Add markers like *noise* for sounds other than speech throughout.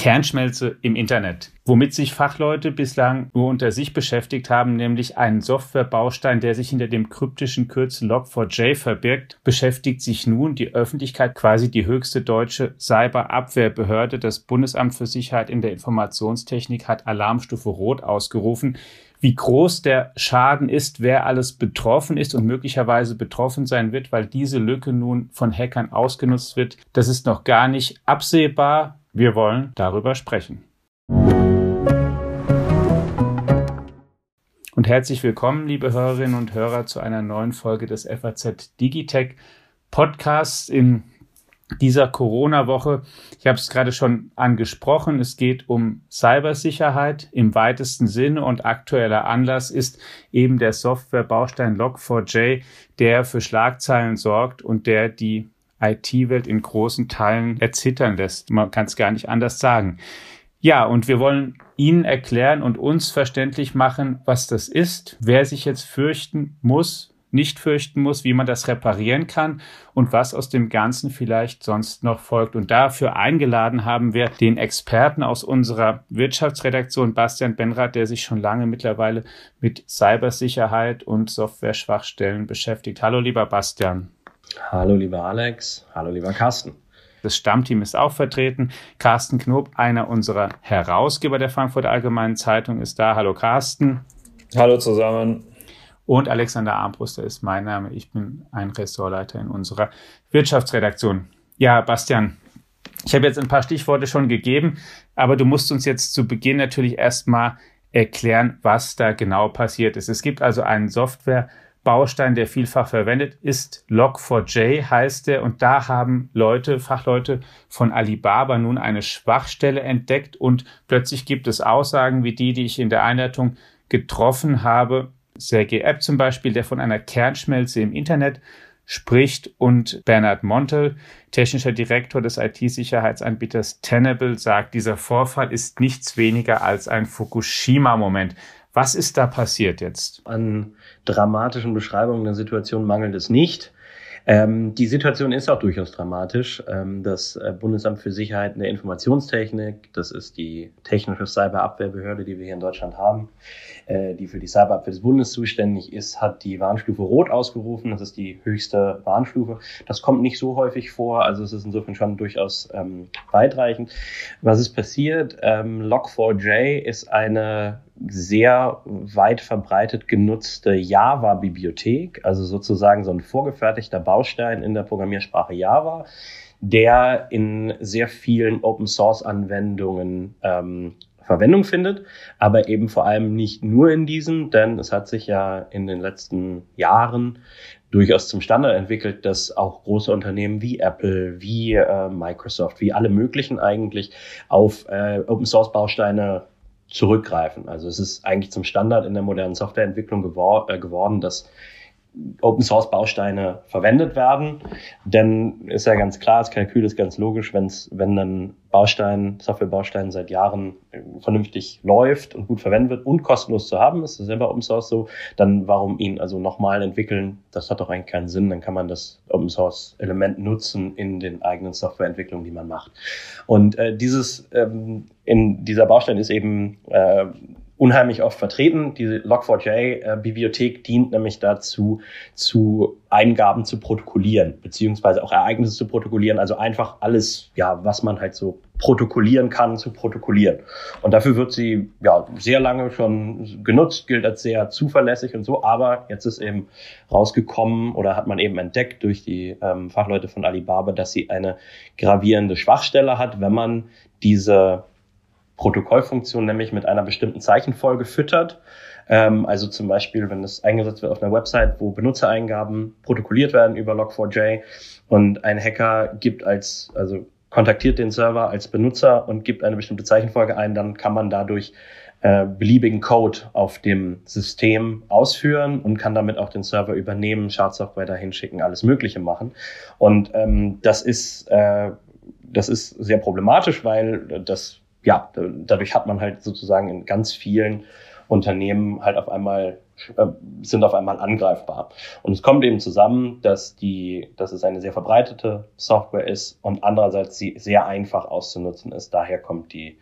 Kernschmelze im Internet, womit sich Fachleute bislang nur unter sich beschäftigt haben, nämlich einen Softwarebaustein, der sich hinter dem kryptischen Kürzel Log4j verbirgt, beschäftigt sich nun die Öffentlichkeit, quasi die höchste deutsche Cyberabwehrbehörde. Das Bundesamt für Sicherheit in der Informationstechnik hat Alarmstufe Rot ausgerufen wie groß der Schaden ist, wer alles betroffen ist und möglicherweise betroffen sein wird, weil diese Lücke nun von Hackern ausgenutzt wird. Das ist noch gar nicht absehbar. Wir wollen darüber sprechen. Und herzlich willkommen, liebe Hörerinnen und Hörer, zu einer neuen Folge des FAZ Digitech Podcasts in dieser Corona-Woche. Ich habe es gerade schon angesprochen. Es geht um Cybersicherheit im weitesten Sinne und aktueller Anlass ist eben der Softwarebaustein Log4j, der für Schlagzeilen sorgt und der die IT-Welt in großen Teilen erzittern lässt. Man kann es gar nicht anders sagen. Ja, und wir wollen Ihnen erklären und uns verständlich machen, was das ist, wer sich jetzt fürchten muss, nicht fürchten muss, wie man das reparieren kann und was aus dem Ganzen vielleicht sonst noch folgt. Und dafür eingeladen haben wir den Experten aus unserer Wirtschaftsredaktion, Bastian Benrath, der sich schon lange mittlerweile mit Cybersicherheit und Software-Schwachstellen beschäftigt. Hallo, lieber Bastian. Hallo lieber Alex, hallo lieber Carsten. Das Stammteam ist auch vertreten. Carsten Knob, einer unserer Herausgeber der Frankfurter Allgemeinen Zeitung, ist da. Hallo Carsten. Hallo zusammen. Und Alexander Armbruster ist mein Name. Ich bin ein Ressortleiter in unserer Wirtschaftsredaktion. Ja, Bastian, ich habe jetzt ein paar Stichworte schon gegeben, aber du musst uns jetzt zu Beginn natürlich erstmal erklären, was da genau passiert ist. Es gibt also einen Software- Baustein, der vielfach verwendet ist. Log4j heißt er und da haben Leute, Fachleute von Alibaba nun eine Schwachstelle entdeckt und plötzlich gibt es Aussagen wie die, die ich in der Einleitung getroffen habe. Sergei App zum Beispiel, der von einer Kernschmelze im Internet spricht und Bernhard Montel, technischer Direktor des IT-Sicherheitsanbieters Tenable, sagt, dieser Vorfall ist nichts weniger als ein Fukushima-Moment. Was ist da passiert jetzt? An dramatischen Beschreibungen der Situation mangelt es nicht. Ähm, die Situation ist auch durchaus dramatisch. Ähm, das äh, Bundesamt für Sicherheit in der Informationstechnik, das ist die technische Cyberabwehrbehörde, die wir hier in Deutschland haben, äh, die für die Cyberabwehr des Bundes zuständig ist, hat die Warnstufe Rot ausgerufen. Das ist die höchste Warnstufe. Das kommt nicht so häufig vor, also es ist insofern schon durchaus ähm, weitreichend. Was ist passiert? Ähm, Log4j ist eine sehr weit verbreitet genutzte Java-Bibliothek, also sozusagen so ein vorgefertigter Baustein in der Programmiersprache Java, der in sehr vielen Open-Source-Anwendungen ähm, Verwendung findet, aber eben vor allem nicht nur in diesen, denn es hat sich ja in den letzten Jahren durchaus zum Standard entwickelt, dass auch große Unternehmen wie Apple, wie äh, Microsoft, wie alle möglichen eigentlich auf äh, Open Source Bausteine zurückgreifen. Also es ist eigentlich zum Standard in der modernen Softwareentwicklung gewor äh, geworden, dass Open Source Bausteine verwendet werden. Denn ist ja ganz klar, das Kalkül ist ganz logisch, wenn's, wenn ein Baustein, Softwarebaustein seit Jahren äh, vernünftig läuft und gut verwendet wird und kostenlos zu haben, ist das selber Open Source so, dann warum ihn also nochmal entwickeln? Das hat doch eigentlich keinen Sinn. Dann kann man das Open Source Element nutzen in den eigenen Softwareentwicklungen, die man macht. Und äh, dieses ähm, in dieser Baustein ist eben äh, unheimlich oft vertreten. Diese Log4j-Bibliothek dient nämlich dazu, zu Eingaben zu protokollieren, beziehungsweise auch Ereignisse zu protokollieren, also einfach alles, ja, was man halt so protokollieren kann, zu protokollieren. Und dafür wird sie ja sehr lange schon genutzt, gilt als sehr zuverlässig und so, aber jetzt ist eben rausgekommen oder hat man eben entdeckt durch die ähm, Fachleute von Alibaba, dass sie eine gravierende Schwachstelle hat, wenn man diese Protokollfunktion nämlich mit einer bestimmten Zeichenfolge füttert. Ähm, also zum Beispiel, wenn es eingesetzt wird auf einer Website, wo Benutzereingaben protokolliert werden über Log4j und ein Hacker gibt als, also kontaktiert den Server als Benutzer und gibt eine bestimmte Zeichenfolge ein, dann kann man dadurch äh, beliebigen Code auf dem System ausführen und kann damit auch den Server übernehmen, Schadsoftware dahin schicken, alles Mögliche machen. Und ähm, das ist äh, das ist sehr problematisch, weil das ja, dadurch hat man halt sozusagen in ganz vielen Unternehmen halt auf einmal äh, sind auf einmal angreifbar. Und es kommt eben zusammen, dass die, dass es eine sehr verbreitete Software ist und andererseits sie sehr einfach auszunutzen ist. Daher kommt die,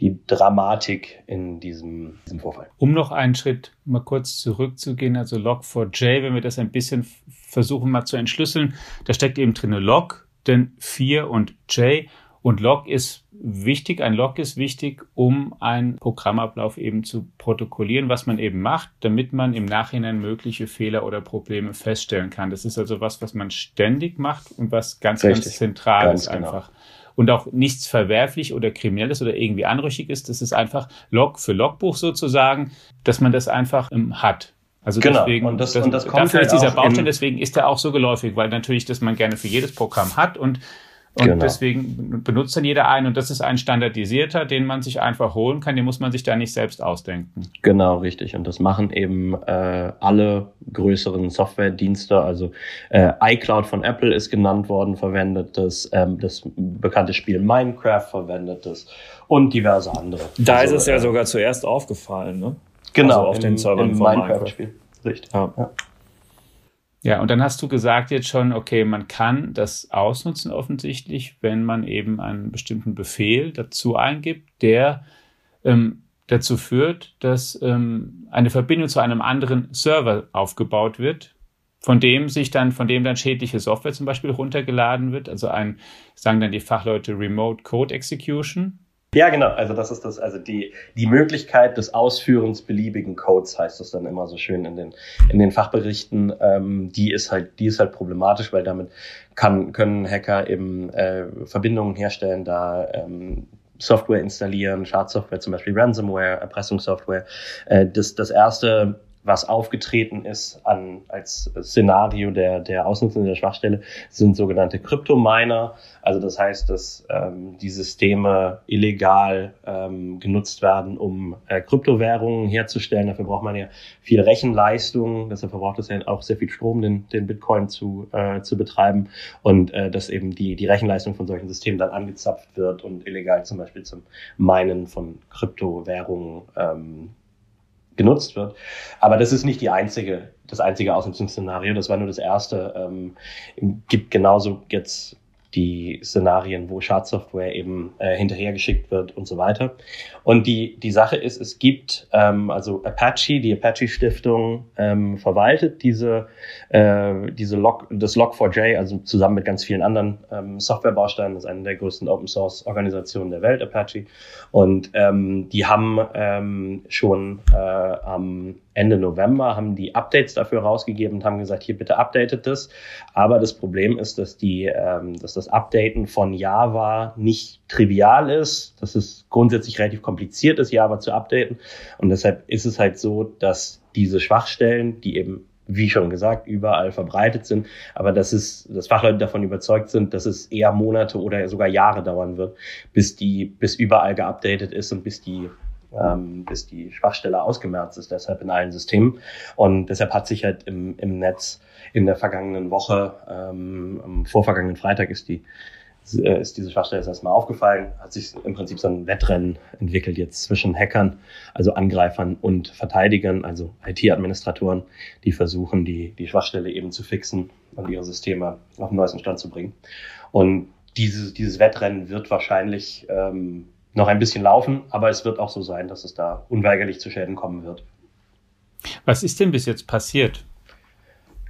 die Dramatik in diesem, diesem Vorfall. Um noch einen Schritt mal kurz zurückzugehen, also Log4j, wenn wir das ein bisschen versuchen mal zu entschlüsseln, da steckt eben drin Log, denn 4 und J und Log ist wichtig, ein Log ist wichtig, um einen Programmablauf eben zu protokollieren, was man eben macht, damit man im Nachhinein mögliche Fehler oder Probleme feststellen kann. Das ist also was, was man ständig macht und was ganz, Richtig. ganz zentral ganz ist genau. einfach. Und auch nichts verwerflich oder kriminelles oder irgendwie anrüchig ist. Das ist einfach Log für Logbuch sozusagen, dass man das einfach ähm, hat. Also genau. deswegen, und das, das, und das kommt dafür halt ist dieser Baustein, deswegen ist er auch so geläufig, weil natürlich, dass man gerne für jedes Programm hat und und genau. deswegen benutzt dann jeder einen und das ist ein standardisierter, den man sich einfach holen kann, den muss man sich da nicht selbst ausdenken. Genau, richtig. Und das machen eben äh, alle größeren Softwaredienste. Also äh, iCloud von Apple ist genannt worden, verwendet das, ähm, das bekannte Spiel Minecraft verwendet das und diverse andere. Da also, ist es ja äh, sogar zuerst aufgefallen, ne? Genau, also auf im, den Servern im von Minecraft-Spiel. Richtig. Ja. ja. Ja, und dann hast du gesagt jetzt schon, okay, man kann das ausnutzen offensichtlich, wenn man eben einen bestimmten Befehl dazu eingibt, der ähm, dazu führt, dass ähm, eine Verbindung zu einem anderen Server aufgebaut wird, von dem sich dann, von dem dann schädliche Software zum Beispiel runtergeladen wird. Also ein, sagen dann die Fachleute Remote Code Execution. Ja, genau. Also das ist das, also die, die Möglichkeit des Ausführens beliebigen Codes heißt das dann immer so schön in den, in den Fachberichten. Ähm, die ist halt, die ist halt problematisch, weil damit kann, können Hacker eben äh, Verbindungen herstellen, da ähm, Software installieren, Schadsoftware, zum Beispiel Ransomware, Erpressungssoftware. Äh, das, das erste was aufgetreten ist an, als Szenario der, der Ausnutzung der Schwachstelle, sind sogenannte Kryptominer. Also das heißt, dass ähm, die Systeme illegal ähm, genutzt werden, um äh, Kryptowährungen herzustellen. Dafür braucht man ja viel Rechenleistung. Deshalb verbraucht es ja auch sehr viel Strom, den, den Bitcoin zu, äh, zu betreiben. Und äh, dass eben die, die Rechenleistung von solchen Systemen dann angezapft wird und illegal zum Beispiel zum Minen von Kryptowährungen ähm, genutzt wird. Aber das ist nicht die einzige, das einzige Ausnutzungsszenario. Das war nur das erste. Ähm, gibt genauso jetzt die Szenarien, wo Schadsoftware eben äh, hinterhergeschickt wird und so weiter. Und die, die Sache ist, es gibt, ähm, also Apache, die Apache-Stiftung ähm, verwaltet diese, äh, diese Log, das Log4j, also zusammen mit ganz vielen anderen ähm, Softwarebausteinen, das ist eine der größten Open-Source-Organisationen der Welt, Apache. Und ähm, die haben ähm, schon äh, am Ende November haben die Updates dafür rausgegeben und haben gesagt, hier bitte updatet das. Aber das Problem ist, dass die, ähm, dass das Updaten von Java nicht trivial ist, dass es grundsätzlich relativ kompliziert ist, Java zu updaten. Und deshalb ist es halt so, dass diese Schwachstellen, die eben wie schon gesagt, überall verbreitet sind, aber dass es, dass Fachleute davon überzeugt sind, dass es eher Monate oder sogar Jahre dauern wird, bis die, bis überall geupdatet ist und bis die ähm, bis die Schwachstelle ausgemerzt ist, deshalb in allen Systemen. Und deshalb hat sich halt im, im Netz in der vergangenen Woche, ähm, am vorvergangenen Freitag ist die äh, ist diese Schwachstelle jetzt erstmal aufgefallen, hat sich im Prinzip so ein Wettrennen entwickelt jetzt zwischen Hackern, also Angreifern und Verteidigern, also IT-Administratoren, die versuchen, die, die Schwachstelle eben zu fixen und ihre Systeme auf den neuesten Stand zu bringen. Und dieses, dieses Wettrennen wird wahrscheinlich ähm, noch ein bisschen laufen, aber es wird auch so sein, dass es da unweigerlich zu Schäden kommen wird. Was ist denn bis jetzt passiert?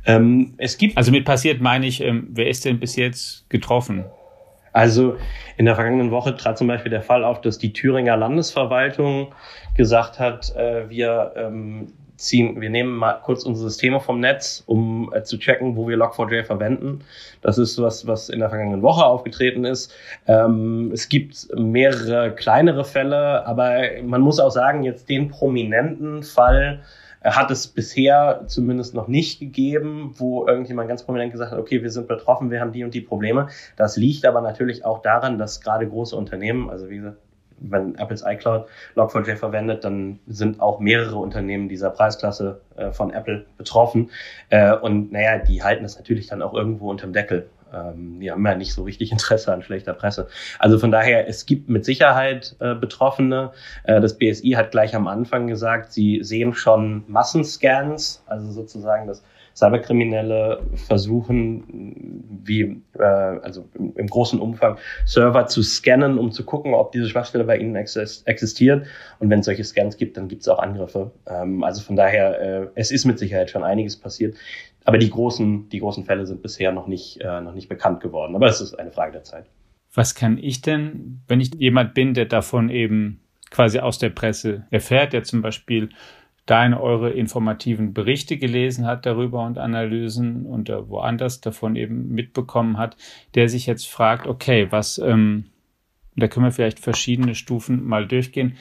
Ähm, es gibt. Also mit passiert meine ich, ähm, wer ist denn bis jetzt getroffen? Also in der vergangenen Woche trat zum Beispiel der Fall auf, dass die Thüringer Landesverwaltung gesagt hat, äh, wir ähm, ziehen, wir nehmen mal kurz unsere Systeme vom Netz, um äh, zu checken, wo wir Log4j verwenden. Das ist was, was in der vergangenen Woche aufgetreten ist. Ähm, es gibt mehrere kleinere Fälle, aber man muss auch sagen, jetzt den prominenten Fall äh, hat es bisher zumindest noch nicht gegeben, wo irgendjemand ganz prominent gesagt hat, okay, wir sind betroffen, wir haben die und die Probleme. Das liegt aber natürlich auch daran, dass gerade große Unternehmen, also wie gesagt, wenn Apples iCloud Log4j verwendet, dann sind auch mehrere Unternehmen dieser Preisklasse äh, von Apple betroffen. Äh, und naja, die halten das natürlich dann auch irgendwo unterm Deckel. ähm, die haben ja nicht so richtig *laughs* Interesse an schlechter Presse. Also von daher, es gibt mit Sicherheit äh, Betroffene. Äh, das BSI hat gleich am Anfang gesagt, sie sehen schon Massenscans, also sozusagen das Cyberkriminelle versuchen, wie, äh, also im, im, großen Umfang Server zu scannen, um zu gucken, ob diese Schwachstelle bei ihnen existiert. Und wenn es solche Scans gibt, dann gibt es auch Angriffe. Ähm, also von daher, äh, es ist mit Sicherheit schon einiges passiert. Aber die großen, die großen Fälle sind bisher noch nicht, äh, noch nicht bekannt geworden. Aber es ist eine Frage der Zeit. Was kann ich denn, wenn ich jemand bin, der davon eben quasi aus der Presse erfährt, der zum Beispiel deine, eure informativen Berichte gelesen hat darüber und Analysen und woanders davon eben mitbekommen hat, der sich jetzt fragt, okay, was, ähm, da können wir vielleicht verschiedene Stufen mal durchgehen.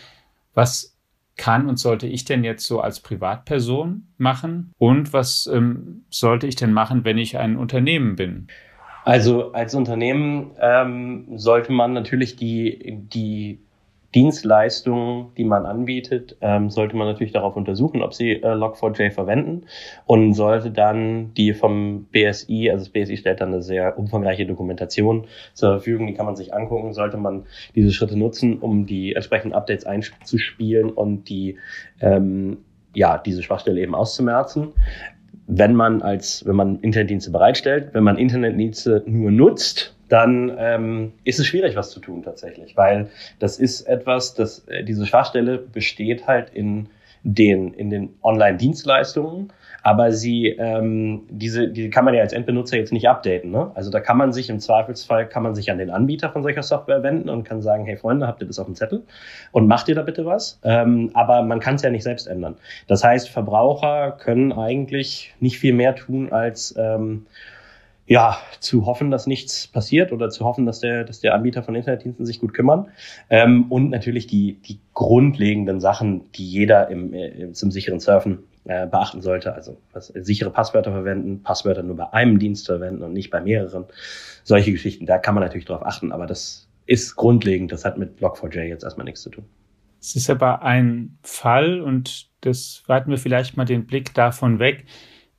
Was kann und sollte ich denn jetzt so als Privatperson machen? Und was ähm, sollte ich denn machen, wenn ich ein Unternehmen bin? Also als Unternehmen ähm, sollte man natürlich die, die Dienstleistungen, die man anbietet, ähm, sollte man natürlich darauf untersuchen, ob sie äh, Log4j verwenden und sollte dann die vom BSI, also das BSI stellt dann eine sehr umfangreiche Dokumentation zur Verfügung, die kann man sich angucken, sollte man diese Schritte nutzen, um die entsprechenden Updates einzuspielen und die ähm, ja, diese Schwachstelle eben auszumerzen. Wenn man als, wenn man Internetdienste bereitstellt, wenn man Internetdienste nur nutzt, dann ähm, ist es schwierig, was zu tun tatsächlich, weil das ist etwas, das äh, diese Schwachstelle besteht halt in den in den Online-Dienstleistungen aber sie, ähm, diese, die kann man ja als Endbenutzer jetzt nicht updaten. Ne? Also da kann man sich im Zweifelsfall, kann man sich an den Anbieter von solcher Software wenden und kann sagen, hey Freunde, habt ihr das auf dem Zettel? Und macht ihr da bitte was? Ähm, aber man kann es ja nicht selbst ändern. Das heißt, Verbraucher können eigentlich nicht viel mehr tun, als ähm, ja, zu hoffen, dass nichts passiert oder zu hoffen, dass der, dass der Anbieter von Internetdiensten sich gut kümmern. Ähm, und natürlich die, die grundlegenden Sachen, die jeder im, im, zum sicheren Surfen äh, beachten sollte. Also was, sichere Passwörter verwenden, Passwörter nur bei einem Dienst verwenden und nicht bei mehreren. Solche Geschichten, da kann man natürlich drauf achten, aber das ist grundlegend. Das hat mit Log4j jetzt erstmal nichts zu tun. Es ist aber ein Fall, und das weiten wir vielleicht mal den Blick davon weg,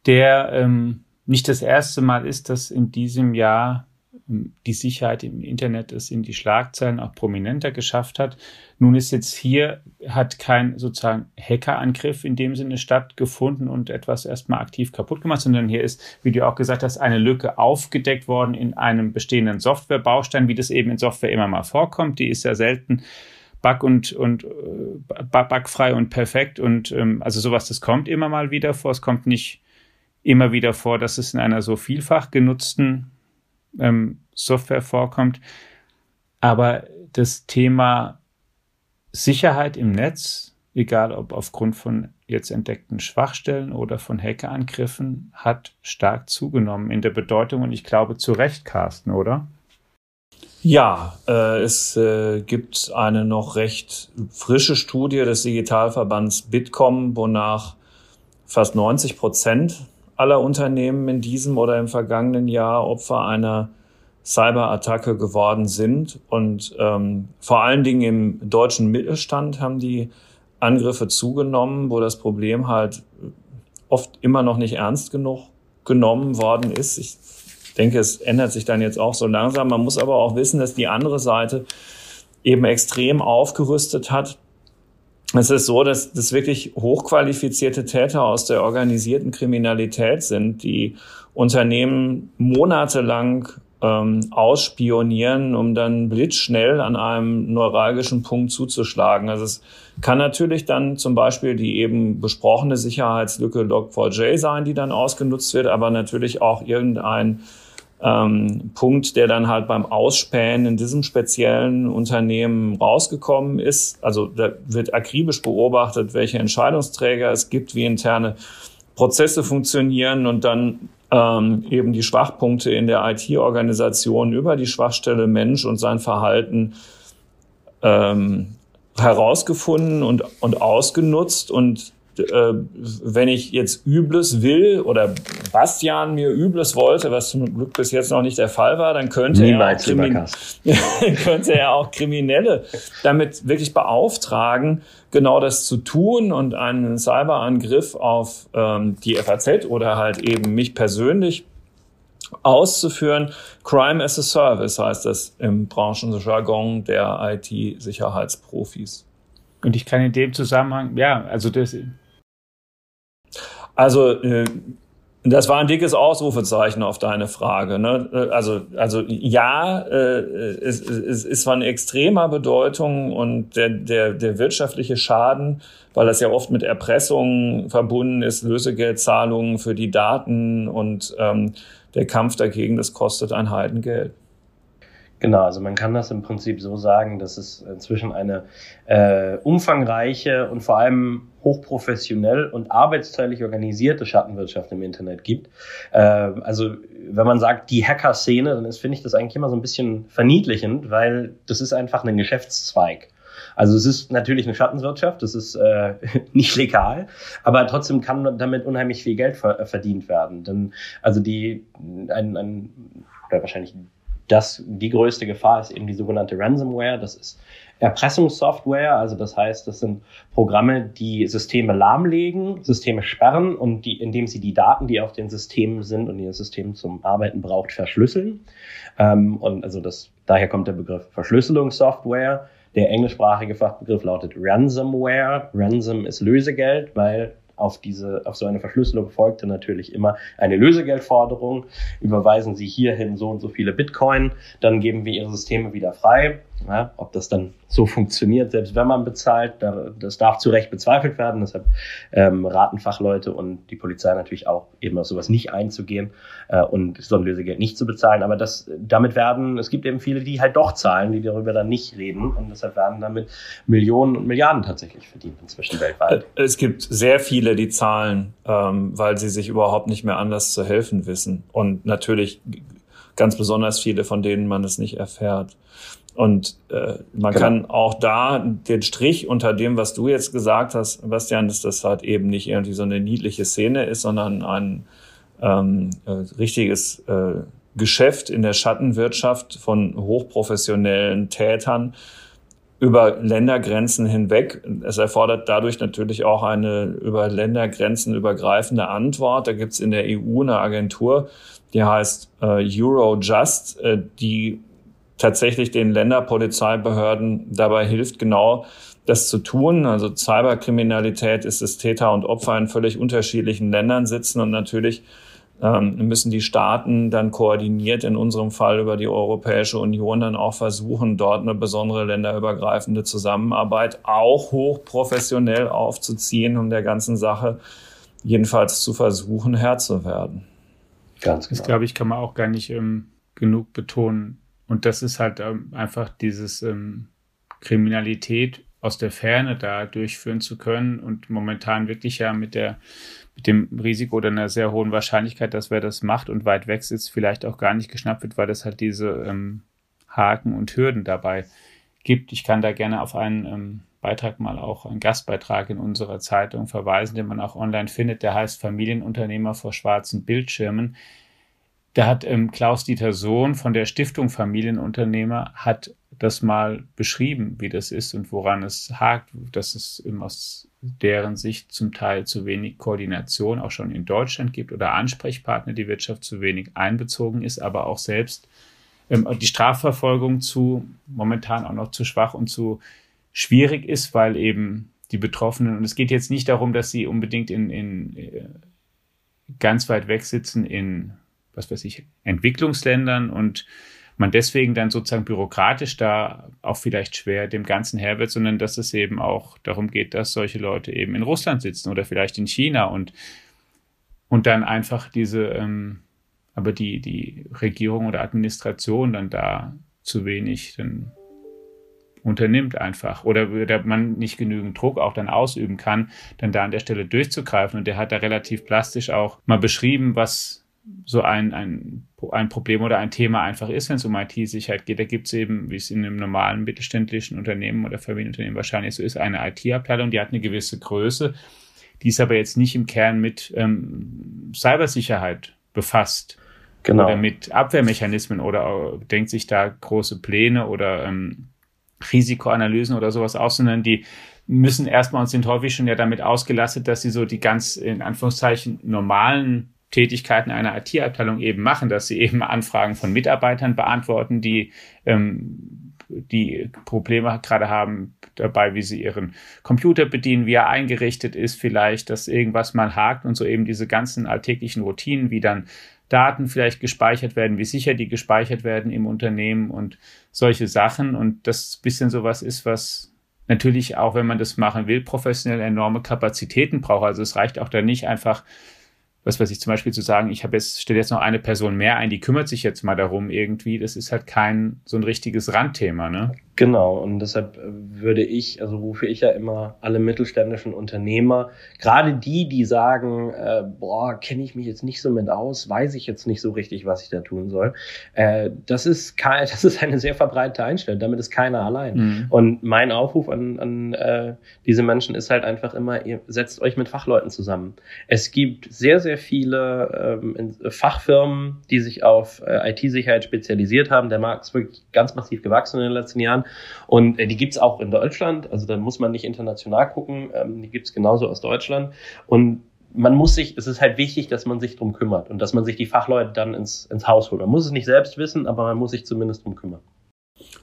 der ähm, nicht das erste Mal ist, dass in diesem Jahr die Sicherheit im Internet es in die Schlagzeilen auch prominenter geschafft hat. Nun ist jetzt hier, hat kein sozusagen Hackerangriff in dem Sinne stattgefunden und etwas erstmal aktiv kaputt gemacht, sondern hier ist, wie du auch gesagt hast, eine Lücke aufgedeckt worden in einem bestehenden Softwarebaustein, wie das eben in Software immer mal vorkommt. Die ist ja selten bug und, und äh, bugfrei und perfekt und ähm, also sowas, das kommt immer mal wieder vor. Es kommt nicht immer wieder vor, dass es in einer so vielfach genutzten ähm, Software vorkommt. Aber das Thema Sicherheit im Netz, egal ob aufgrund von jetzt entdeckten Schwachstellen oder von Hackerangriffen, hat stark zugenommen in der Bedeutung und ich glaube zu Recht, Carsten, oder? Ja, äh, es äh, gibt eine noch recht frische Studie des Digitalverbands Bitkom, wonach fast 90 Prozent aller Unternehmen in diesem oder im vergangenen Jahr Opfer einer Cyberattacke geworden sind. Und ähm, vor allen Dingen im deutschen Mittelstand haben die Angriffe zugenommen, wo das Problem halt oft immer noch nicht ernst genug genommen worden ist. Ich denke, es ändert sich dann jetzt auch so langsam. Man muss aber auch wissen, dass die andere Seite eben extrem aufgerüstet hat es ist so, dass das wirklich hochqualifizierte Täter aus der organisierten Kriminalität sind, die Unternehmen monatelang ähm, ausspionieren, um dann blitzschnell an einem neuralgischen Punkt zuzuschlagen. Also es kann natürlich dann zum Beispiel die eben besprochene Sicherheitslücke Log4j sein, die dann ausgenutzt wird, aber natürlich auch irgendein ähm, Punkt, der dann halt beim Ausspähen in diesem speziellen Unternehmen rausgekommen ist. Also da wird akribisch beobachtet, welche Entscheidungsträger es gibt, wie interne Prozesse funktionieren und dann ähm, eben die Schwachpunkte in der IT-Organisation über die Schwachstelle Mensch und sein Verhalten ähm, herausgefunden und, und ausgenutzt und wenn ich jetzt Übles will oder Bastian mir Übles wollte, was zum Glück bis jetzt noch nicht der Fall war, dann könnte, er auch, *laughs* könnte er auch Kriminelle damit wirklich beauftragen, genau das zu tun und einen Cyberangriff auf ähm, die FAZ oder halt eben mich persönlich auszuführen. Crime as a Service heißt das im Branchenjargon der IT-Sicherheitsprofis. Und ich kann in dem Zusammenhang, ja, also das. Also äh, das war ein dickes Ausrufezeichen auf deine Frage. Ne? Also, also ja, äh, es, es ist von extremer Bedeutung und der, der, der wirtschaftliche Schaden, weil das ja oft mit Erpressungen verbunden ist, Lösegeldzahlungen für die Daten und ähm, der Kampf dagegen, das kostet ein Heidengeld. Genau, also man kann das im Prinzip so sagen, dass es inzwischen eine äh, umfangreiche und vor allem hochprofessionell und arbeitsteilig organisierte Schattenwirtschaft im Internet gibt. Äh, also wenn man sagt, die Hacker-Szene, dann ist, finde ich das eigentlich immer so ein bisschen verniedlichend, weil das ist einfach ein Geschäftszweig. Also es ist natürlich eine Schattenwirtschaft, das ist äh, *laughs* nicht legal, aber trotzdem kann damit unheimlich viel Geld verdient werden. Denn also die ein, ein oder wahrscheinlich das, die größte Gefahr ist eben die sogenannte Ransomware. Das ist Erpressungssoftware. Also das heißt, das sind Programme, die Systeme lahmlegen, Systeme sperren und die, indem sie die Daten, die auf den Systemen sind und die das System zum Arbeiten braucht, verschlüsseln. Ähm, und also das, daher kommt der Begriff Verschlüsselungssoftware. Der englischsprachige Fachbegriff lautet Ransomware. Ransom ist Lösegeld, weil auf diese, auf so eine Verschlüsselung folgte natürlich immer eine Lösegeldforderung. Überweisen Sie hierhin so und so viele Bitcoin, dann geben wir Ihre Systeme wieder frei. Ja, ob das dann so funktioniert, selbst wenn man bezahlt, das darf zu Recht bezweifelt werden. Deshalb ähm, raten Fachleute und die Polizei natürlich auch eben auf sowas nicht einzugehen äh, und so nicht zu bezahlen. Aber das, damit werden, es gibt eben viele, die halt doch zahlen, die darüber dann nicht reden und deshalb werden damit Millionen und Milliarden tatsächlich verdient inzwischen weltweit. Äh, es gibt sehr viele, die zahlen, ähm, weil sie sich überhaupt nicht mehr anders zu helfen wissen und natürlich ganz besonders viele, von denen man es nicht erfährt. Und äh, man genau. kann auch da den Strich unter dem, was du jetzt gesagt hast, Bastian, dass das halt eben nicht irgendwie so eine niedliche Szene ist, sondern ein ähm, äh, richtiges äh, Geschäft in der Schattenwirtschaft von hochprofessionellen Tätern über Ländergrenzen hinweg. Es erfordert dadurch natürlich auch eine über Ländergrenzen übergreifende Antwort. Da gibt es in der EU eine Agentur, die heißt äh, Eurojust, äh, die tatsächlich den Länderpolizeibehörden dabei hilft, genau das zu tun. Also Cyberkriminalität ist es Täter und Opfer in völlig unterschiedlichen Ländern sitzen und natürlich ähm, müssen die Staaten dann koordiniert in unserem Fall über die Europäische Union dann auch versuchen, dort eine besondere länderübergreifende Zusammenarbeit auch hochprofessionell aufzuziehen, um der ganzen Sache jedenfalls zu versuchen, Herr zu werden. Ganz genau. Das glaube ich, kann man auch gar nicht ähm, genug betonen. Und das ist halt ähm, einfach dieses ähm, Kriminalität aus der Ferne da durchführen zu können und momentan wirklich ja mit der mit dem Risiko oder einer sehr hohen Wahrscheinlichkeit, dass wer das macht und weit weg sitzt, vielleicht auch gar nicht geschnappt wird, weil das halt diese ähm, Haken und Hürden dabei gibt. Ich kann da gerne auf einen ähm, Beitrag mal auch einen Gastbeitrag in unserer Zeitung verweisen, den man auch online findet. Der heißt Familienunternehmer vor schwarzen Bildschirmen. Da hat ähm, Klaus-Dieter Sohn von der Stiftung Familienunternehmer hat das mal beschrieben, wie das ist und woran es hakt, dass es aus deren Sicht zum Teil zu wenig Koordination auch schon in Deutschland gibt oder Ansprechpartner, die Wirtschaft zu wenig einbezogen ist, aber auch selbst ähm, die Strafverfolgung zu momentan auch noch zu schwach und zu schwierig ist, weil eben die Betroffenen, und es geht jetzt nicht darum, dass sie unbedingt in, in äh, ganz weit weg sitzen in was weiß ich, Entwicklungsländern und man deswegen dann sozusagen bürokratisch da auch vielleicht schwer dem Ganzen her wird, sondern dass es eben auch darum geht, dass solche Leute eben in Russland sitzen oder vielleicht in China und, und dann einfach diese, ähm, aber die, die Regierung oder Administration dann da zu wenig dann unternimmt einfach oder, oder man nicht genügend Druck auch dann ausüben kann, dann da an der Stelle durchzugreifen. Und der hat da relativ plastisch auch mal beschrieben, was so ein, ein, ein Problem oder ein Thema einfach ist, wenn es um IT-Sicherheit geht. Da gibt es eben, wie es in einem normalen mittelständischen Unternehmen oder Familienunternehmen wahrscheinlich so ist, eine IT-Abteilung, die hat eine gewisse Größe, die ist aber jetzt nicht im Kern mit ähm, Cybersicherheit befasst. Genau. Oder mit Abwehrmechanismen oder denkt sich da große Pläne oder ähm, Risikoanalysen oder sowas aus, sondern die müssen erstmal und sind häufig schon ja damit ausgelastet, dass sie so die ganz in Anführungszeichen normalen Tätigkeiten einer IT-Abteilung eben machen, dass sie eben Anfragen von Mitarbeitern beantworten, die ähm, die Probleme gerade haben dabei, wie sie ihren Computer bedienen, wie er eingerichtet ist, vielleicht, dass irgendwas mal hakt und so eben diese ganzen alltäglichen Routinen, wie dann Daten vielleicht gespeichert werden, wie sicher die gespeichert werden im Unternehmen und solche Sachen. Und das bisschen sowas ist, was natürlich auch, wenn man das machen will, professionell enorme Kapazitäten braucht. Also es reicht auch da nicht einfach was weiß ich, zum Beispiel zu sagen, ich habe jetzt, stelle jetzt noch eine Person mehr ein, die kümmert sich jetzt mal darum irgendwie, das ist halt kein so ein richtiges Randthema, ne? Genau, und deshalb würde ich, also rufe ich ja immer alle mittelständischen Unternehmer, gerade die, die sagen, äh, boah, kenne ich mich jetzt nicht so mit aus, weiß ich jetzt nicht so richtig, was ich da tun soll. Äh, das ist kein, *laughs* das ist eine sehr verbreitete Einstellung, damit ist keiner allein. Mhm. Und mein Aufruf an, an äh, diese Menschen ist halt einfach immer, ihr setzt euch mit Fachleuten zusammen. Es gibt sehr, sehr viele ähm, Fachfirmen, die sich auf äh, IT-Sicherheit spezialisiert haben. Der Markt ist wirklich ganz massiv gewachsen in den letzten Jahren. Und äh, die gibt's auch in Deutschland. Also da muss man nicht international gucken. Ähm, die gibt's genauso aus Deutschland. Und man muss sich, es ist halt wichtig, dass man sich drum kümmert und dass man sich die Fachleute dann ins, ins Haus holt. Man muss es nicht selbst wissen, aber man muss sich zumindest drum kümmern.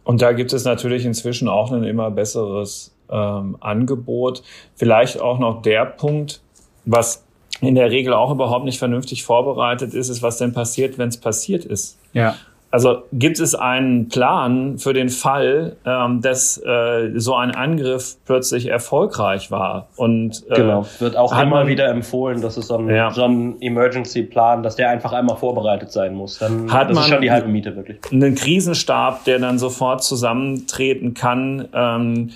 Und da gibt es natürlich inzwischen auch ein immer besseres ähm, Angebot. Vielleicht auch noch der Punkt, was in der Regel auch überhaupt nicht vernünftig vorbereitet ist, ist, was denn passiert, wenn es passiert ist. Ja. Also gibt es einen Plan für den Fall, ähm, dass äh, so ein Angriff plötzlich erfolgreich war? Und äh, genau, wird auch immer man, wieder empfohlen, dass es so ein, ja. so ein Emergency-Plan, dass der einfach einmal vorbereitet sein muss. Dann hat das man ist schon die halbe Miete wirklich. Einen Krisenstab, der dann sofort zusammentreten kann. Ähm,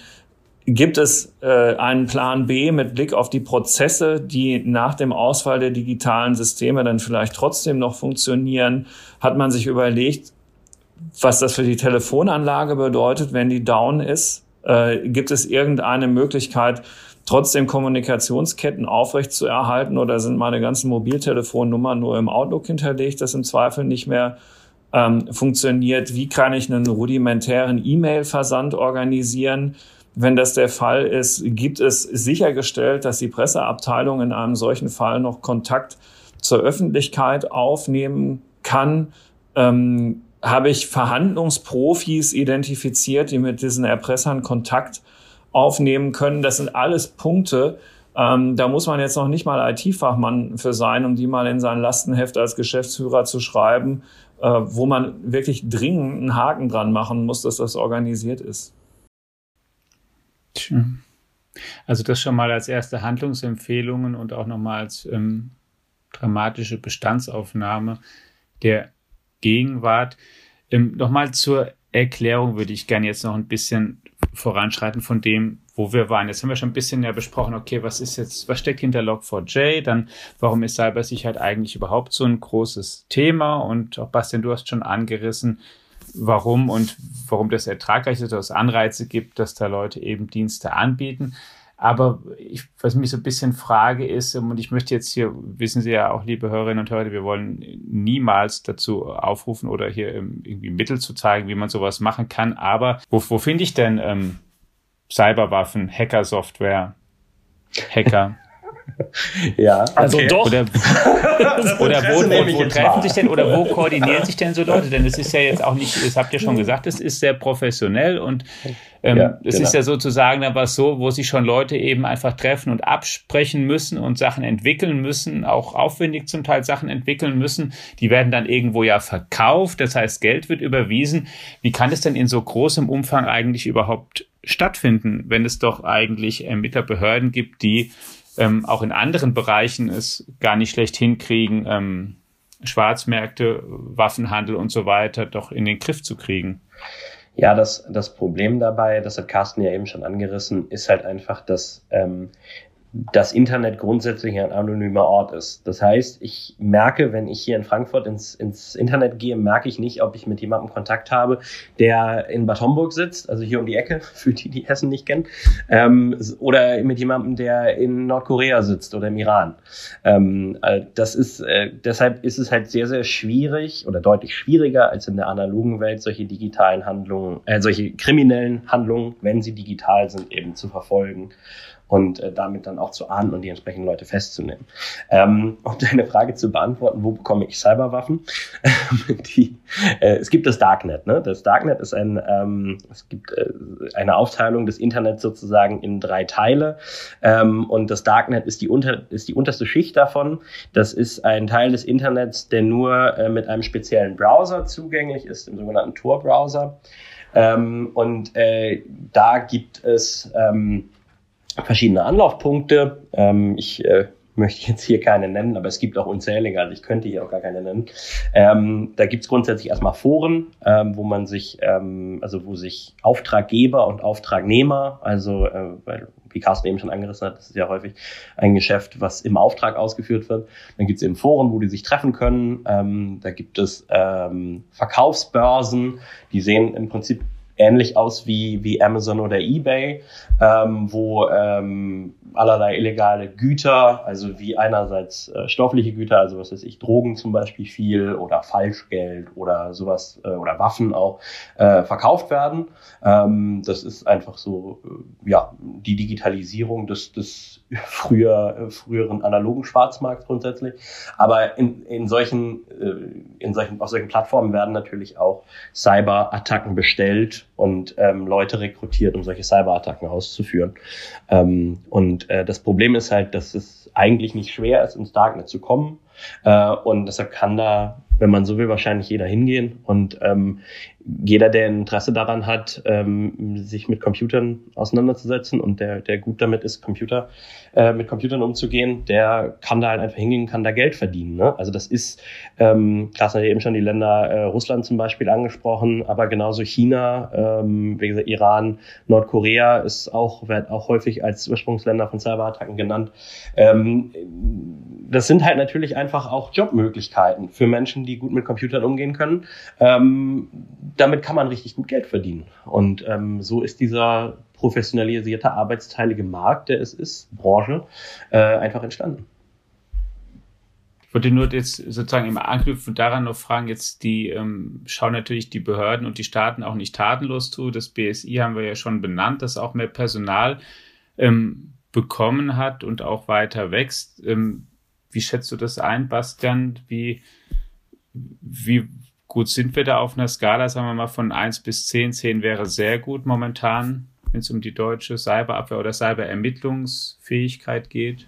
Gibt es äh, einen Plan B mit Blick auf die Prozesse, die nach dem Ausfall der digitalen Systeme dann vielleicht trotzdem noch funktionieren? Hat man sich überlegt, was das für die Telefonanlage bedeutet, wenn die down ist? Äh, gibt es irgendeine Möglichkeit, trotzdem Kommunikationsketten aufrechtzuerhalten oder sind meine ganzen Mobiltelefonnummern nur im Outlook hinterlegt, das im Zweifel nicht mehr ähm, funktioniert? Wie kann ich einen rudimentären E-Mail-Versand organisieren? Wenn das der Fall ist, gibt es sichergestellt, dass die Presseabteilung in einem solchen Fall noch Kontakt zur Öffentlichkeit aufnehmen kann? Ähm, habe ich Verhandlungsprofis identifiziert, die mit diesen Erpressern Kontakt aufnehmen können? Das sind alles Punkte, ähm, da muss man jetzt noch nicht mal IT-Fachmann für sein, um die mal in sein Lastenheft als Geschäftsführer zu schreiben, äh, wo man wirklich dringend einen Haken dran machen muss, dass das organisiert ist. Also das schon mal als erste Handlungsempfehlungen und auch nochmal als ähm, dramatische Bestandsaufnahme der Gegenwart. Ähm, nochmal zur Erklärung würde ich gerne jetzt noch ein bisschen voranschreiten von dem, wo wir waren. Jetzt haben wir schon ein bisschen ja besprochen, okay, was ist jetzt, was steckt hinter Log4j? Dann, warum ist Cybersicherheit eigentlich überhaupt so ein großes Thema? Und auch Bastian, du hast schon angerissen, warum und warum das ertragreich ist, dass es Anreize gibt, dass da Leute eben Dienste anbieten. Aber ich, was mich so ein bisschen frage ist, und ich möchte jetzt hier, wissen Sie ja auch, liebe Hörerinnen und Hörer, wir wollen niemals dazu aufrufen oder hier irgendwie Mittel zu zeigen, wie man sowas machen kann. Aber wo, wo finde ich denn ähm, Cyberwaffen, Hacker-Software, Hacker? *laughs* ja, also okay. doch. Oder, *laughs* oder wo, wo, wo treffen sich denn oder wo koordinieren sich denn so Leute? Denn es ist ja jetzt auch nicht, das habt ihr schon gesagt, es ist sehr professionell und ähm, ja, es genau. ist ja sozusagen dann was so, wo sich schon Leute eben einfach treffen und absprechen müssen und Sachen entwickeln müssen, auch aufwendig zum Teil Sachen entwickeln müssen. Die werden dann irgendwo ja verkauft, das heißt Geld wird überwiesen. Wie kann es denn in so großem Umfang eigentlich überhaupt stattfinden, wenn es doch eigentlich Ermittlerbehörden gibt, die ähm, auch in anderen Bereichen es gar nicht schlecht hinkriegen, ähm, Schwarzmärkte, Waffenhandel und so weiter doch in den Griff zu kriegen. Ja, das, das Problem dabei, das hat Carsten ja eben schon angerissen, ist halt einfach, dass ähm, das Internet grundsätzlich ein anonymer Ort ist. Das heißt, ich merke, wenn ich hier in Frankfurt ins, ins Internet gehe, merke ich nicht, ob ich mit jemandem Kontakt habe, der in Bad Homburg sitzt, also hier um die Ecke, *laughs* für die, die Hessen nicht kennen, ähm, oder mit jemandem, der in Nordkorea sitzt oder im Iran. Ähm, äh, das ist, äh, deshalb ist es halt sehr, sehr schwierig oder deutlich schwieriger als in der analogen Welt, solche digitalen Handlungen, äh, solche kriminellen Handlungen, wenn sie digital sind, eben zu verfolgen und äh, damit dann auch zu ahnden und die entsprechenden Leute festzunehmen. Ähm, um deine Frage zu beantworten, wo bekomme ich Cyberwaffen? die, äh, es gibt das Darknet. Ne? Das Darknet ist ein, ähm, es gibt äh, eine Aufteilung des Internets sozusagen in drei Teile ähm, und das Darknet ist die, unter, ist die unterste Schicht davon. Das ist ein Teil des Internets, der nur äh, mit einem speziellen Browser zugänglich ist, dem sogenannten Tor-Browser. Ähm, und äh, da gibt es ähm, verschiedene Anlaufpunkte. Ähm, ich äh, möchte jetzt hier keine nennen, aber es gibt auch unzählige, also ich könnte hier auch gar keine nennen. Ähm, da gibt es grundsätzlich erstmal Foren, ähm, wo man sich, ähm, also wo sich Auftraggeber und Auftragnehmer, also äh, weil wie Carsten eben schon angerissen hat, das ist ja häufig ein Geschäft, was im Auftrag ausgeführt wird. Dann gibt es eben Foren, wo die sich treffen können. Ähm, da gibt es ähm, Verkaufsbörsen, die sehen im Prinzip ähnlich aus wie, wie Amazon oder eBay, ähm, wo ähm, allerlei illegale Güter, also wie einerseits äh, stoffliche Güter, also was weiß ich, Drogen zum Beispiel viel oder Falschgeld oder sowas äh, oder Waffen auch äh, verkauft werden. Ähm, das ist einfach so, äh, ja, die Digitalisierung des, des früher, äh, früheren analogen Schwarzmarkts grundsätzlich. Aber in, in solchen, äh, in solchen, auf solchen Plattformen werden natürlich auch Cyberattacken bestellt und ähm, Leute rekrutiert, um solche Cyberattacken auszuführen. Ähm, und äh, das Problem ist halt, dass es eigentlich nicht schwer ist, ins Darknet zu kommen. Äh, und deshalb kann da, wenn man so will, wahrscheinlich jeder hingehen. Und ähm, jeder, der Interesse daran hat, ähm, sich mit Computern auseinanderzusetzen und der, der gut damit ist, Computer, äh, mit Computern umzugehen, der kann da halt einfach hingehen, kann da Geld verdienen. Ne? Also das ist, ähm, Carsten hat eben schon die Länder äh, Russland zum Beispiel angesprochen, aber genauso China, ähm, wie gesagt, Iran, Nordkorea ist auch, wird auch häufig als Ursprungsländer von Cyberattacken genannt. Ähm, das sind halt natürlich einfach auch Jobmöglichkeiten für Menschen, die gut mit Computern umgehen können. Ähm, damit kann man richtig gut Geld verdienen. Und ähm, so ist dieser professionalisierte arbeitsteilige Markt, der es ist, Branche, äh, einfach entstanden. Ich wollte nur jetzt sozusagen im Anknüpfen daran noch fragen, jetzt die ähm, schauen natürlich die Behörden und die Staaten auch nicht tatenlos zu. Das BSI haben wir ja schon benannt, das auch mehr Personal ähm, bekommen hat und auch weiter wächst. Ähm, wie schätzt du das ein, Bastian? Wie, wie gut sind wir da auf einer Skala, sagen wir mal, von 1 bis 10? 10 wäre sehr gut momentan, wenn es um die deutsche Cyberabwehr oder Cyberermittlungsfähigkeit geht.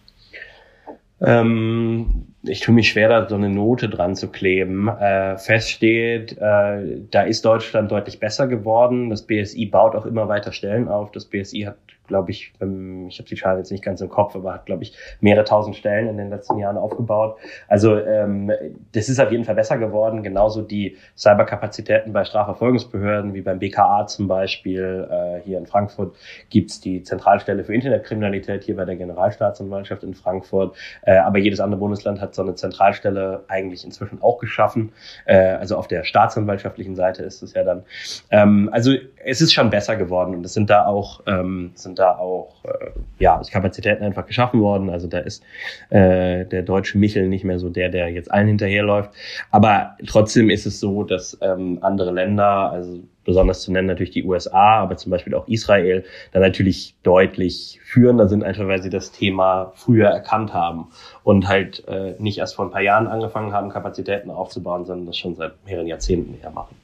Ähm, ich tue mich schwer, da so eine Note dran zu kleben. Äh, feststeht, äh, da ist Deutschland deutlich besser geworden. Das BSI baut auch immer weiter Stellen auf. Das BSI hat glaube ich, ähm, ich habe die Zahl jetzt nicht ganz im Kopf, aber hat, glaube ich, mehrere tausend Stellen in den letzten Jahren aufgebaut. Also ähm, das ist auf jeden Fall besser geworden. Genauso die Cyberkapazitäten bei Strafverfolgungsbehörden, wie beim BKA zum Beispiel. Äh, hier in Frankfurt gibt's die Zentralstelle für Internetkriminalität, hier bei der Generalstaatsanwaltschaft in Frankfurt. Äh, aber jedes andere Bundesland hat so eine Zentralstelle eigentlich inzwischen auch geschaffen. Äh, also auf der staatsanwaltschaftlichen Seite ist es ja dann. Ähm, also es ist schon besser geworden und es sind da auch ähm, sind da auch äh, ja, Kapazitäten einfach geschaffen worden. Also da ist äh, der deutsche Michel nicht mehr so der, der jetzt allen hinterherläuft. Aber trotzdem ist es so, dass ähm, andere Länder, also besonders zu nennen natürlich die USA, aber zum Beispiel auch Israel, da natürlich deutlich führender sind, einfach weil sie das Thema früher erkannt haben und halt äh, nicht erst vor ein paar Jahren angefangen haben, Kapazitäten aufzubauen, sondern das schon seit mehreren Jahrzehnten her machen.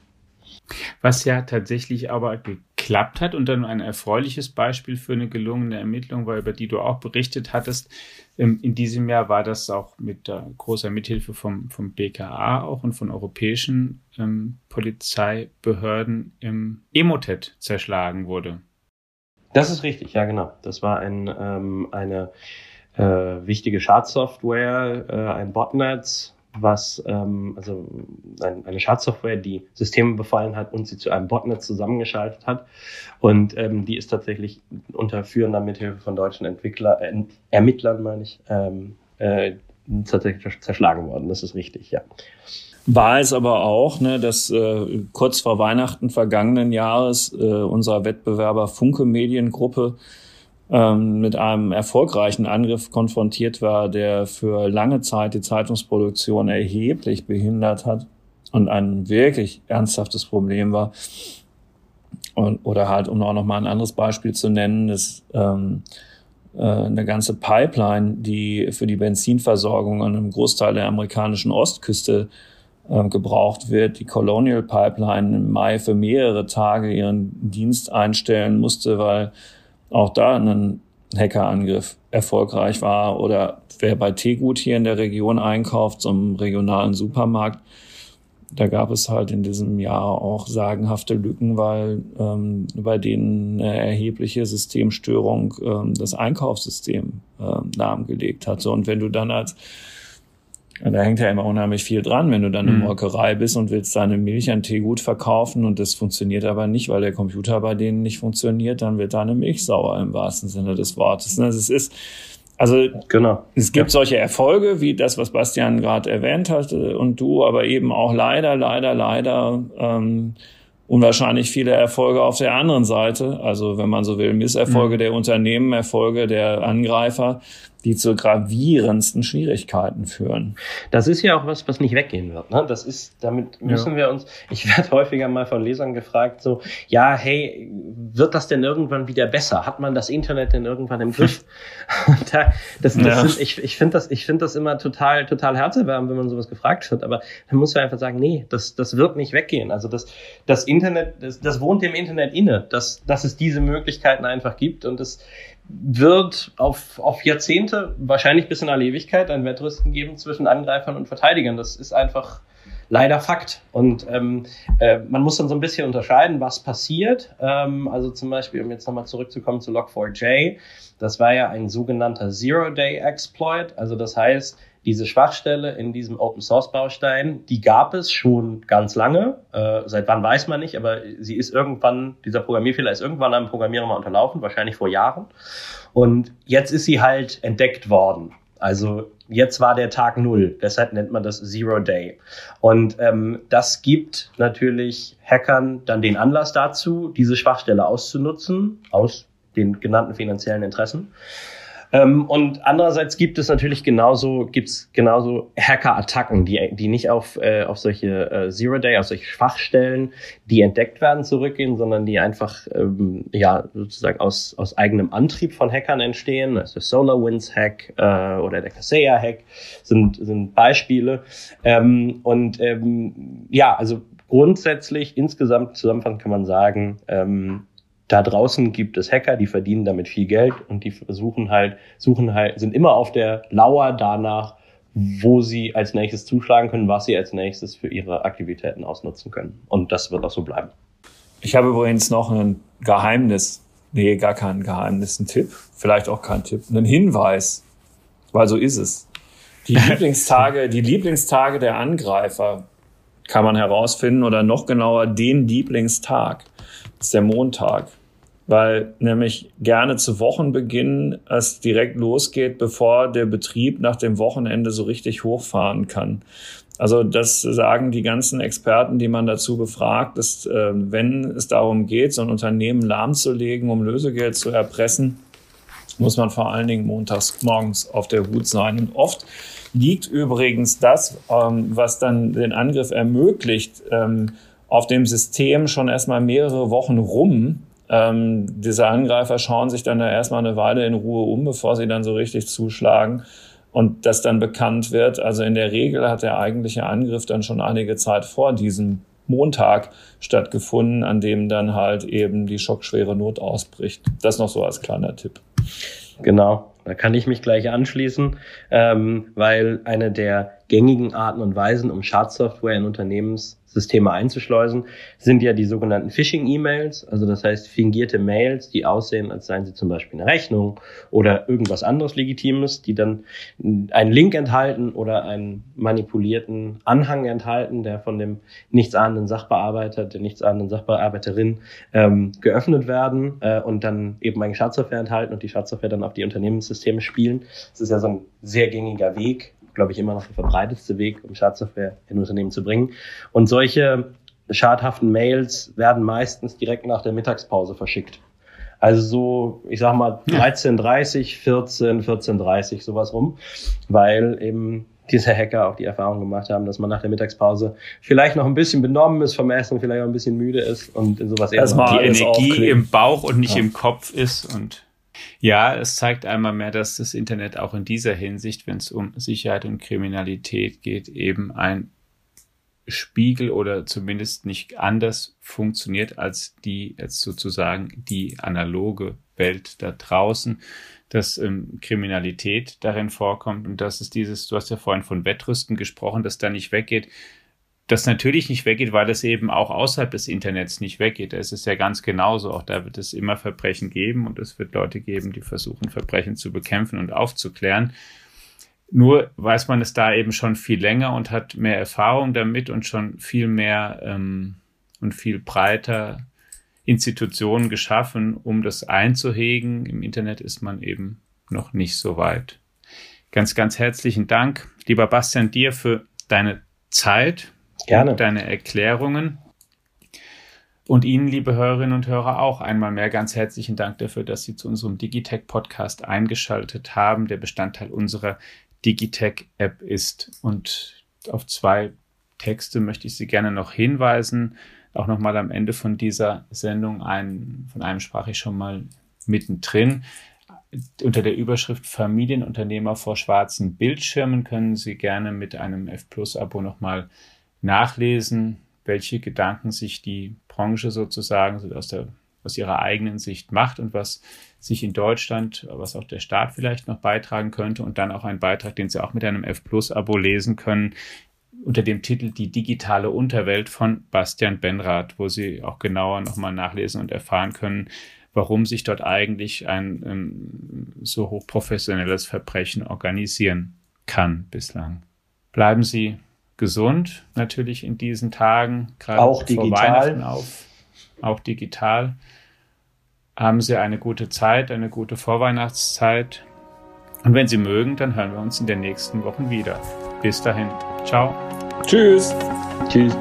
Was ja tatsächlich aber geklappt hat und dann ein erfreuliches Beispiel für eine gelungene Ermittlung war, über die du auch berichtet hattest. Ähm, in diesem Jahr war das auch mit großer Mithilfe vom, vom BKA auch und von europäischen ähm, Polizeibehörden im Emotet zerschlagen wurde. Das ist richtig, ja genau. Das war ein, ähm, eine äh, wichtige Schadsoftware, äh, ein Botnet, was ähm, also ein, eine Schadsoftware, die Systeme befallen hat und sie zu einem Botnet zusammengeschaltet hat. Und ähm, die ist tatsächlich unter führender Mithilfe von deutschen Entwickler, äh, Ermittlern, meine ich, ähm, äh, tatsächlich zerschlagen worden. Das ist richtig, ja. War es aber auch, ne, dass äh, kurz vor Weihnachten vergangenen Jahres äh, unser Wettbewerber Funke Mediengruppe ähm, mit einem erfolgreichen Angriff konfrontiert war, der für lange Zeit die Zeitungsproduktion erheblich behindert hat und ein wirklich ernsthaftes Problem war. Und, oder halt, um auch noch mal ein anderes Beispiel zu nennen, das ähm, äh, eine ganze Pipeline, die für die Benzinversorgung an einem Großteil der amerikanischen Ostküste äh, gebraucht wird. Die Colonial Pipeline im Mai für mehrere Tage ihren Dienst einstellen musste, weil auch da ein Hackerangriff erfolgreich war. Oder wer bei Tegut hier in der Region einkauft, einem regionalen Supermarkt, da gab es halt in diesem Jahr auch sagenhafte Lücken, weil ähm, bei denen eine erhebliche Systemstörung ähm, das Einkaufssystem ähm, lahmgelegt hat. So, und wenn du dann als da hängt ja immer unheimlich viel dran, wenn du dann eine mhm. Molkerei bist und willst deine Milch an Teegut verkaufen und das funktioniert aber nicht, weil der Computer bei denen nicht funktioniert, dann wird deine Milch sauer im wahrsten Sinne des Wortes. Also es ist, also genau. es gibt ja. solche Erfolge wie das, was Bastian gerade erwähnt hat und du, aber eben auch leider, leider, leider ähm, unwahrscheinlich viele Erfolge auf der anderen Seite. Also wenn man so will, Misserfolge mhm. der Unternehmen, Erfolge der Angreifer die zu gravierendsten Schwierigkeiten führen. Das ist ja auch was, was nicht weggehen wird. Ne? Das ist, damit müssen ja. wir uns, ich werde häufiger mal von Lesern gefragt, so, ja, hey, wird das denn irgendwann wieder besser? Hat man das Internet denn irgendwann im Griff? *laughs* da, das, das ja. sind, ich ich finde das, ich finde das immer total, total herzerwärmend, wenn man sowas gefragt wird. Aber dann muss man einfach sagen, nee, das, das wird nicht weggehen. Also das, das Internet, das, das wohnt dem Internet inne, dass, dass es diese Möglichkeiten einfach gibt und das, wird auf, auf Jahrzehnte, wahrscheinlich bis in alle Ewigkeit, ein Wettrüsten geben zwischen Angreifern und Verteidigern. Das ist einfach leider Fakt. Und ähm, äh, man muss dann so ein bisschen unterscheiden, was passiert. Ähm, also zum Beispiel, um jetzt nochmal zurückzukommen zu Log4j, das war ja ein sogenannter Zero-Day-Exploit. Also das heißt, diese Schwachstelle in diesem Open Source Baustein, die gab es schon ganz lange. Äh, seit wann weiß man nicht, aber sie ist irgendwann, dieser Programmierfehler ist irgendwann einem Programmierer mal unterlaufen, wahrscheinlich vor Jahren. Und jetzt ist sie halt entdeckt worden. Also jetzt war der Tag Null, deshalb nennt man das Zero Day. Und ähm, das gibt natürlich Hackern dann den Anlass dazu, diese Schwachstelle auszunutzen, aus den genannten finanziellen Interessen. Ähm, und andererseits gibt es natürlich genauso, gibt's genauso Hacker-Attacken, die, die nicht auf, äh, auf solche äh, Zero-Day, auf solche Schwachstellen, die entdeckt werden, zurückgehen, sondern die einfach ähm, ja sozusagen aus, aus eigenem Antrieb von Hackern entstehen. Also SolarWinds-Hack äh, oder der Kaseya-Hack sind, sind Beispiele. Ähm, und ähm, ja, also grundsätzlich insgesamt zusammenfassend kann man sagen, ähm, da draußen gibt es Hacker, die verdienen damit viel Geld und die versuchen halt, suchen halt, sind immer auf der Lauer danach, wo sie als nächstes zuschlagen können, was sie als nächstes für ihre Aktivitäten ausnutzen können. Und das wird auch so bleiben. Ich habe übrigens noch ein Geheimnis. Nee, gar kein Geheimnis, ein Tipp. Vielleicht auch kein Tipp. Einen Hinweis. Weil so ist es. Die *laughs* Lieblingstage, die Lieblingstage der Angreifer kann man herausfinden oder noch genauer den Lieblingstag ist der Montag, weil nämlich gerne zu Wochenbeginn es direkt losgeht, bevor der Betrieb nach dem Wochenende so richtig hochfahren kann. Also das sagen die ganzen Experten, die man dazu befragt, dass äh, wenn es darum geht, so ein Unternehmen lahmzulegen, um Lösegeld zu erpressen, muss man vor allen Dingen montags morgens auf der Hut sein. Und oft liegt übrigens das, ähm, was dann den Angriff ermöglicht, ähm, auf dem System schon erstmal mehrere Wochen rum. Ähm, diese Angreifer schauen sich dann da erstmal eine Weile in Ruhe um, bevor sie dann so richtig zuschlagen und das dann bekannt wird. Also in der Regel hat der eigentliche Angriff dann schon einige Zeit vor diesem Montag stattgefunden, an dem dann halt eben die schockschwere Not ausbricht. Das noch so als kleiner Tipp. Genau, da kann ich mich gleich anschließen, ähm, weil eine der gängigen Arten und Weisen, um Schadsoftware in Unternehmens Systeme einzuschleusen, sind ja die sogenannten Phishing-E-Mails, also das heißt fingierte Mails, die aussehen, als seien sie zum Beispiel eine Rechnung oder irgendwas anderes Legitimes, die dann einen Link enthalten oder einen manipulierten Anhang enthalten, der von dem nichtsahnenden Sachbearbeiter, der nichtsahnenden Sachbearbeiterin ähm, geöffnet werden äh, und dann eben eine Schadsoftware enthalten und die Schadsoftware dann auf die Unternehmenssysteme spielen. Das ist ja so ein sehr gängiger Weg, glaube ich, immer noch der verbreitetste Weg, um Schadsoftware in Unternehmen zu bringen. Und solche schadhaften Mails werden meistens direkt nach der Mittagspause verschickt. Also so, ich sag mal 13.30, 14, 14.30, sowas rum, weil eben diese Hacker auch die Erfahrung gemacht haben, dass man nach der Mittagspause vielleicht noch ein bisschen benommen ist vom Essen, vielleicht auch ein bisschen müde ist und sowas eher Dass die Energie im Bauch und nicht ja. im Kopf ist und Ja, es zeigt einmal mehr, dass das Internet auch in dieser Hinsicht, wenn es um Sicherheit und Kriminalität geht, eben ein Spiegel oder zumindest nicht anders funktioniert als die jetzt sozusagen die analoge Welt da draußen, dass ähm, Kriminalität darin vorkommt und dass es dieses, du hast ja vorhin von Wettrüsten gesprochen, dass da nicht weggeht, das natürlich nicht weggeht, weil es eben auch außerhalb des Internets nicht weggeht. Es ist ja ganz genauso. Auch da wird es immer Verbrechen geben und es wird Leute geben, die versuchen, Verbrechen zu bekämpfen und aufzuklären. Nur weiß man es da eben schon viel länger und hat mehr Erfahrung damit und schon viel mehr ähm, und viel breiter Institutionen geschaffen, um das einzuhegen. Im Internet ist man eben noch nicht so weit. Ganz, ganz herzlichen Dank, lieber Bastian, dir für deine Zeit, Gerne. deine Erklärungen. Und Ihnen, liebe Hörerinnen und Hörer, auch einmal mehr ganz herzlichen Dank dafür, dass Sie zu unserem Digitech-Podcast eingeschaltet haben, der Bestandteil unserer Digitech-App ist. Und auf zwei Texte möchte ich Sie gerne noch hinweisen. Auch nochmal am Ende von dieser Sendung. Ein, von einem sprach ich schon mal mittendrin. Unter der Überschrift Familienunternehmer vor schwarzen Bildschirmen können Sie gerne mit einem F Plus Abo nochmal nachlesen, welche Gedanken sich die Branche sozusagen aus der aus ihrer eigenen Sicht macht und was sich in Deutschland, was auch der Staat vielleicht noch beitragen könnte und dann auch ein Beitrag, den Sie auch mit einem F Plus Abo lesen können, unter dem Titel Die digitale Unterwelt von Bastian Benrath, wo Sie auch genauer nochmal nachlesen und erfahren können, warum sich dort eigentlich ein ähm, so hochprofessionelles Verbrechen organisieren kann bislang. Bleiben Sie gesund, natürlich in diesen Tagen, gerade auch vor digital. Weihnachten auf, auch digital. Haben Sie eine gute Zeit, eine gute Vorweihnachtszeit. Und wenn Sie mögen, dann hören wir uns in den nächsten Wochen wieder. Bis dahin. Ciao. Tschüss. Tschüss.